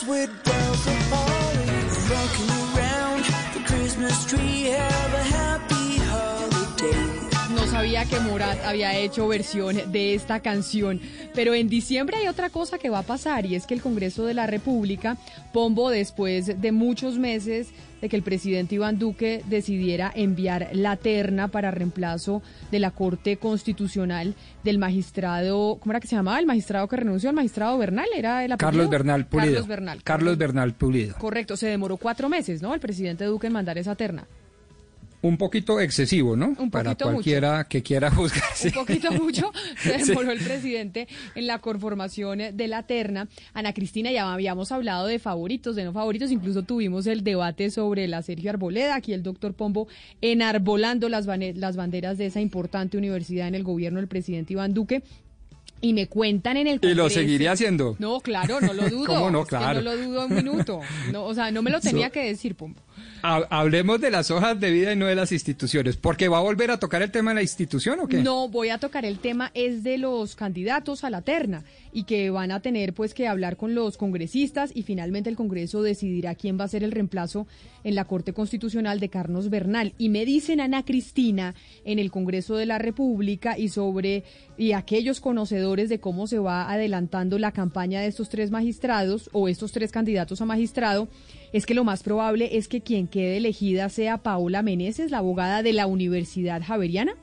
Halls with bells and holly. Rocking around the Christmas tree. Have a que Morat había hecho versión de esta canción, pero en diciembre hay otra cosa que va a pasar y es que el Congreso de la República, Pombo, después de muchos meses de que el presidente Iván Duque decidiera enviar la terna para reemplazo de la Corte Constitucional del magistrado, ¿cómo era que se llamaba? El magistrado que renunció, el magistrado Bernal, era el apellido? Carlos Bernal Pulido. Carlos Bernal. Carlos Bernal Pulido. Correcto, se demoró cuatro meses, ¿no? El presidente Duque en mandar esa terna. Un poquito excesivo, ¿no? Un Para poquito cualquiera que quiera juzgarse. Un poquito mucho se demoró el presidente en la conformación de la terna. Ana Cristina, ya habíamos hablado de favoritos, de no favoritos, incluso tuvimos el debate sobre la Sergio Arboleda, aquí el doctor Pombo enarbolando las, banderas de esa importante universidad en el gobierno del presidente Iván Duque. Y me cuentan en el Y lo seguiría haciendo. No, claro, no lo dudo. ¿Cómo no? Es que Claro. no lo dudo un minuto. No, o sea, no me lo tenía So- que decir, Pombo. Ha- Hablemos de las hojas de vida y no de las instituciones. ¿Porque va a volver a tocar el tema de la institución o qué? No, voy a tocar el tema es de los candidatos a la terna y que van a tener pues que hablar con los congresistas y finalmente el Congreso decidirá quién va a ser el reemplazo en la Corte Constitucional de Carlos Bernal. Y me dicen Ana Cristina en el Congreso de la República y sobre y aquellos conocedores de cómo se va adelantando la campaña de estos tres magistrados o estos tres candidatos a magistrado es que lo más probable es que quien quede elegida sea Paola Meneses, la abogada de la Universidad Javeriana.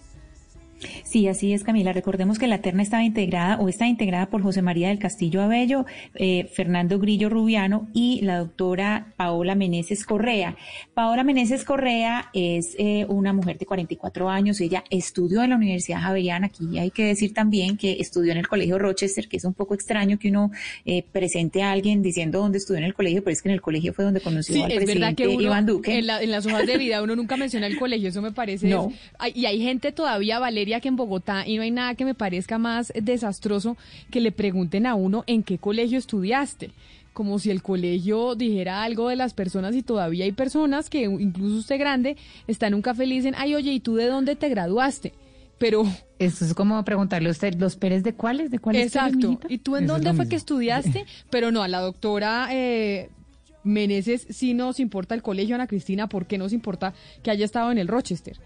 Sí, así es, Camila. Recordemos que la terna estaba integrada o está integrada por José María del Castillo Abello, eh, Fernando Grillo Rubiano y la doctora Paola Meneses Correa. Paola Meneses Correa es eh, una mujer de 44 años. Ella estudió en la Universidad Javeriana. Aquí hay que decir también que estudió en el Colegio Rochester, que es un poco extraño que uno eh, presente a alguien diciendo dónde estudió en el colegio, pero es que en el colegio fue donde conoció Sí, al es verdad presidente que uno, Iván Duque. En, la- en las hojas de vida uno nunca menciona el colegio, eso me parece. No. es- y hay gente todavía, Valeria, que en Bogotá, y no hay nada que me parezca más desastroso que le pregunten a uno en qué colegio estudiaste. Como si el colegio dijera algo de las personas y todavía hay personas que, incluso usted grande, está en un café y le dicen, ay, oye, ¿y tú de dónde te graduaste? Pero, Esto es como preguntarle a usted, ¿los Pérez de cuáles? ¿De cuáles exacto. ¿Y tú en Eso dónde fue mismo. que estudiaste? Pero no, a la doctora eh, Meneses sí nos importa el colegio, Ana Cristina, ¿por qué nos importa que haya estado en el Rochester?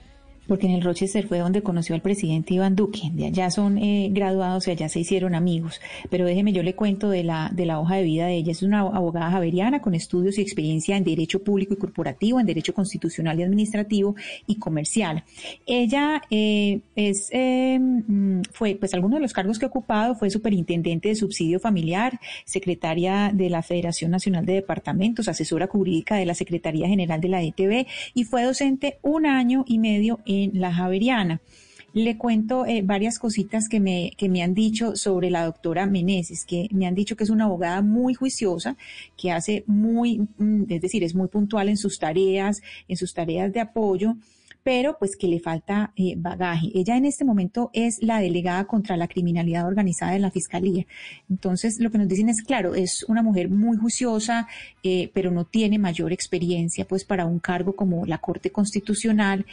Porque en el Rochester fue donde conoció al presidente Iván Duque. De allá son eh, graduados y allá se hicieron amigos. Pero déjeme, yo le cuento de la, de la hoja de vida de ella. Es una abogada javeriana con estudios y experiencia en Derecho Público y Corporativo, en Derecho Constitucional y Administrativo y Comercial. Ella eh, es, eh, mm, fue, pues algunos de los cargos que ha ocupado fue superintendente de subsidio familiar, secretaria de la Federación Nacional de Departamentos, asesora jurídica de la Secretaría General de la ETB y fue docente un año y medio en la Javeriana. Le cuento eh, varias cositas que me, que me han dicho sobre la doctora Meneses, que me han dicho que es una abogada muy juiciosa, que hace muy, mm, es decir, es muy puntual en sus tareas, en sus tareas de apoyo, pero pues que le falta eh, bagaje. Ella en este momento es la delegada contra la criminalidad organizada de la Fiscalía. Entonces, lo que nos dicen es, claro, es una mujer muy juiciosa, eh, pero no tiene mayor experiencia pues para un cargo como la Corte Constitucional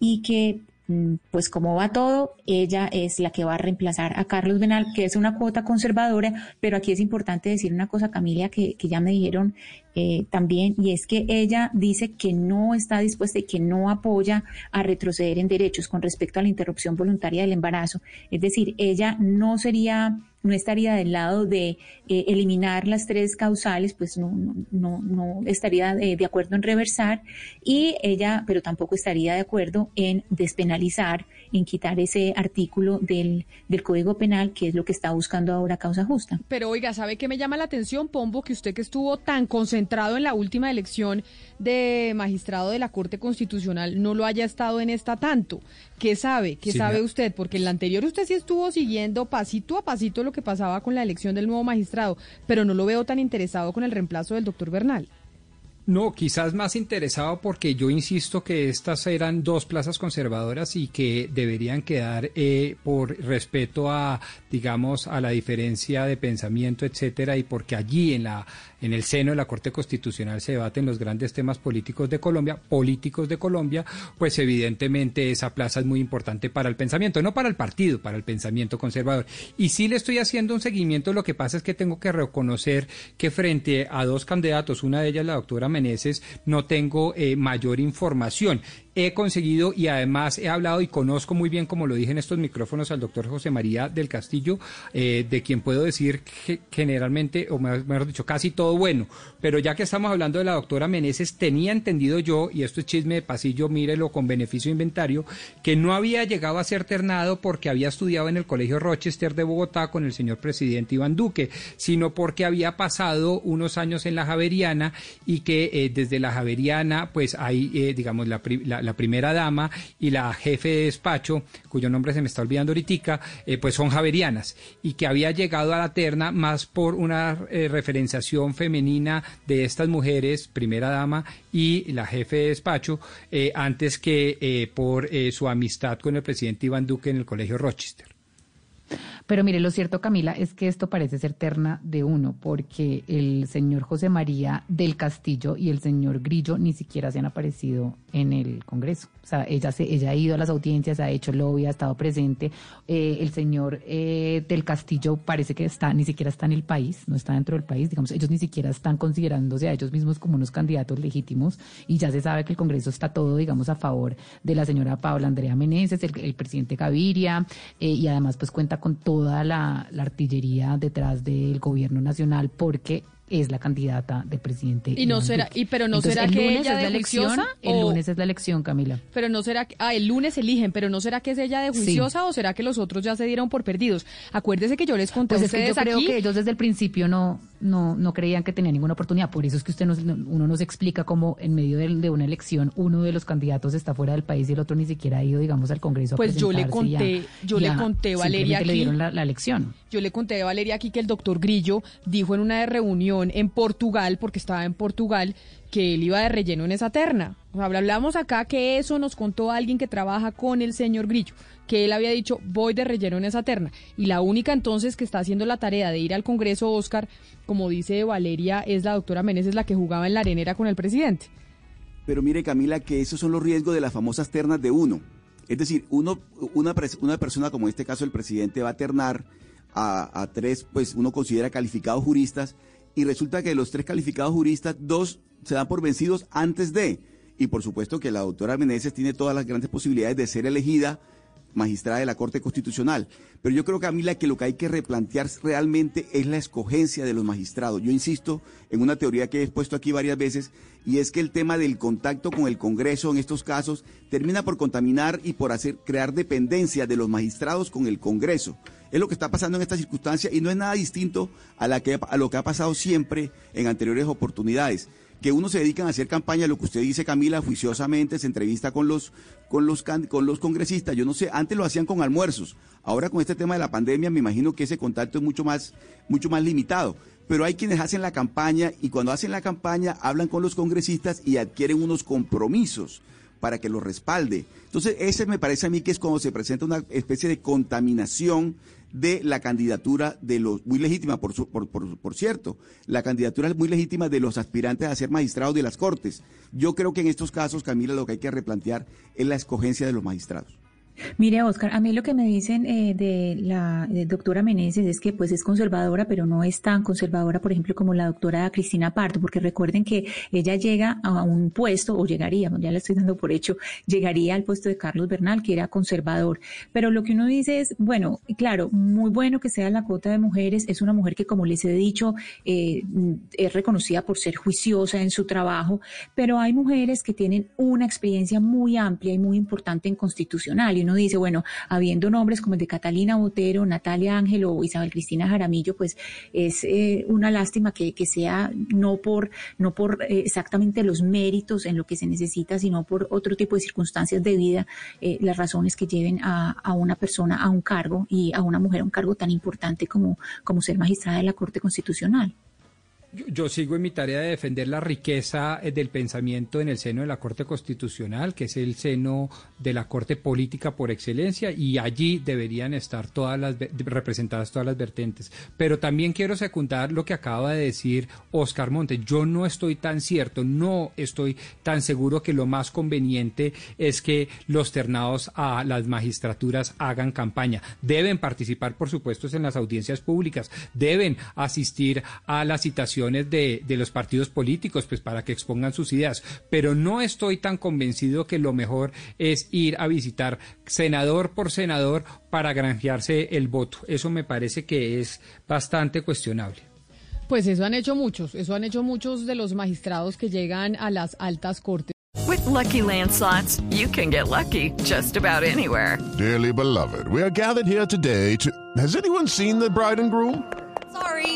y que mm, pues como va todo, ella es la que va a reemplazar a Carlos Benal, que es una cuota conservadora, pero aquí es importante decir una cosa, Camila, que, que ya me dijeron eh, también, y es que ella dice que no está dispuesta y que no apoya a retroceder en derechos con respecto a la interrupción voluntaria del embarazo. Es decir, ella no sería no estaría del lado de eh, eliminar las tres causales, pues no, no, no, estaría eh, de acuerdo en reversar y ella, pero tampoco estaría de acuerdo en despenalizar, en quitar ese artículo del, del Código Penal, que es lo que está buscando ahora causa justa. Pero oiga, ¿sabe qué me llama la atención, Pombo? Que usted que estuvo tan concentrado entrado en la última elección de magistrado de la Corte Constitucional no lo haya estado en esta tanto. ¿Qué sabe? ¿Qué Sí, sabe usted? Porque en la anterior usted sí estuvo siguiendo pasito a pasito lo que pasaba con la elección del nuevo magistrado, pero no lo veo tan interesado con el reemplazo del doctor Bernal. No, quizás más interesado porque yo insisto que estas eran dos plazas conservadoras y que deberían quedar eh, por respeto a, digamos, a la diferencia de pensamiento, etcétera, y porque allí en la en el seno de la Corte Constitucional se debaten los grandes temas políticos de Colombia, políticos de Colombia, pues evidentemente esa plaza es muy importante para el pensamiento, no para el partido, para el pensamiento conservador. Y sí le estoy haciendo un seguimiento, lo que pasa es que tengo que reconocer que frente a dos candidatos, una de ellas la doctora No tengo eh, mayor información. He conseguido y además he hablado y conozco muy bien, como lo dije en estos micrófonos, al doctor José María del Castillo, eh, de quien puedo decir que generalmente, o mejor dicho, casi todo bueno. Pero ya que estamos hablando de la doctora Meneses, tenía entendido yo, y esto es chisme de pasillo, mírelo con beneficio inventario, que no había llegado a ser ternado porque había estudiado en el Colegio Rochester de Bogotá con el señor presidente Iván Duque, sino porque había pasado unos años en la Javeriana y que eh, desde la Javeriana, pues hay, eh, digamos, la, la- la primera dama y la jefe de despacho, cuyo nombre se me está olvidando ahorita, eh, pues son javerianas y que había llegado a la terna más por una eh, referenciación femenina de estas mujeres, primera dama y la jefe de despacho, eh, antes que por su amistad con el presidente Iván Duque en el Colegio Rochester. Pero mire, lo cierto, Camila, es que esto parece ser terna de uno, porque el señor José María del Castillo y el señor Grillo ni siquiera se han aparecido en el Congreso. O sea, ella, se, ella ha ido a las audiencias, ha hecho lobby, ha estado presente. Eh, el señor eh, del Castillo parece que está, ni siquiera está en el país, no está dentro del país. Digamos, ellos ni siquiera están considerándose a ellos mismos como unos candidatos legítimos y ya se sabe que el Congreso está todo, digamos, a favor de la señora Paula Andrea Meneses, el, presidente Gaviria, eh, y además pues cuenta con toda la, la artillería detrás del gobierno nacional porque es la candidata del presidente. Y no Iván será- Duque. y pero no Entonces, será el que lunes ella es de la elección, el lunes es la elección, Camila. Pero no será que, ah, el lunes eligen, pero no será que es ella de Sí. juiciosa o será que los otros ya se dieron por perdidos. Acuérdese que yo les conté Pues a es que yo ustedes creo aquí. que ellos desde el principio no, no, no creían que tenían ninguna oportunidad. Por eso es que usted nos, uno nos explica cómo en medio de, de una elección uno de los candidatos está fuera del país y el otro ni siquiera ha ido, digamos, al Congreso. a Pues yo le y a- conté- yo le conté, Valeria, simplemente le aquí- dieron la, la elección. Yo le conté a Valeria aquí que el doctor Grillo dijo en una reunión en Portugal, porque estaba en Portugal, que él iba de relleno en esa terna. Hablamos acá que eso nos contó alguien que trabaja con el señor Grillo, que él había dicho, voy de relleno en esa terna. Y la única entonces que está haciendo la tarea de ir al Congreso, Oscar, como dice Valeria, es la doctora Meneses, la que jugaba en la arenera con el presidente. Pero mire, Camila, que esos son los riesgos de las famosas ternas de uno. Es decir, uno, una, una persona como en este caso el presidente va a ternar a, a tres, pues uno considera calificados juristas, y resulta que de los tres calificados juristas, dos se dan por vencidos antes de. Y por supuesto que la doctora Meneses tiene todas las grandes posibilidades de ser elegida magistrada de la Corte Constitucional. Pero yo creo, Camila, que lo que hay que replantear realmente es la escogencia de los magistrados. Yo insisto en una teoría que he expuesto aquí varias veces, y es que el tema del contacto con el Congreso en estos casos termina por contaminar y por hacer crear dependencia de los magistrados con el Congreso. Es lo que está pasando en esta circunstancia y no es nada distinto a, la que, a lo que ha pasado siempre en anteriores oportunidades que uno se dedican a hacer campaña, lo que usted dice, Camila, juiciosamente, se entrevista con los, con los, con los congresistas. Yo no sé, antes lo hacían con almuerzos. Ahora con este tema de la pandemia, me imagino que ese contacto es mucho más, mucho más limitado. Pero hay quienes hacen la campaña y cuando hacen la campaña hablan con los congresistas y adquieren unos compromisos para que los respalde. Entonces, ese me parece a mí que es cuando se presenta una especie de contaminación de la candidatura de los, muy legítima, por, su- por, por, por cierto, la candidatura es muy legítima de los aspirantes a ser magistrados de las Cortes. Yo creo que en estos casos, Camila, lo que hay que replantear es la escogencia de los magistrados. Mire, Oscar, a mí lo que me dicen eh, de la eh, doctora Meneses es que pues es conservadora, pero no es tan conservadora, por ejemplo, como la doctora Cristina Pardo, porque recuerden que ella llega a un puesto, o llegaría, ya le estoy dando por hecho, llegaría al puesto de Carlos Bernal, que era conservador. Pero lo que uno dice es, bueno, claro, muy bueno que sea la cuota de mujeres, es una mujer que, como les he dicho, eh, es reconocida por ser juiciosa en su trabajo, pero hay mujeres que tienen una experiencia muy amplia y muy importante en constitucional, y uno dice, bueno, habiendo nombres como el de Catalina Botero, Natalia Ángel o Isabel Cristina Jaramillo, pues es eh, una lástima que, que, sea no por, no por eh, exactamente los méritos en lo que se necesita, sino por otro tipo de circunstancias de vida, eh, las razones que lleven a, a, una persona a un cargo y a una mujer a un cargo tan importante como, como ser magistrada de la Corte Constitucional. Yo, sigo en mi tarea de defender la riqueza eh, del pensamiento en el seno de la Corte Constitucional, que es el seno de la Corte Política por excelencia, y allí deberían estar todas las representadas todas las vertientes. Pero también quiero secundar lo que acaba de decir Oscar Montes. Yo no estoy tan cierto, no estoy tan seguro que lo más conveniente es que los ternados a las magistraturas hagan campaña. Deben participar, por supuesto, en las audiencias públicas, deben asistir a la citación de, de, los partidos políticos, pues para que expongan sus ideas. Pero no estoy tan convencido que lo mejor es ir a visitar senador por senador para granjearse el voto. Eso me parece que es bastante cuestionable. Pues eso han hecho muchos, eso han hecho muchos de los magistrados que llegan a las altas cortes. With lucky landslots, you can get lucky just about anywhere. Dearly beloved, we are gathered here today to. Has anyone seen the bride and groom? Sorry,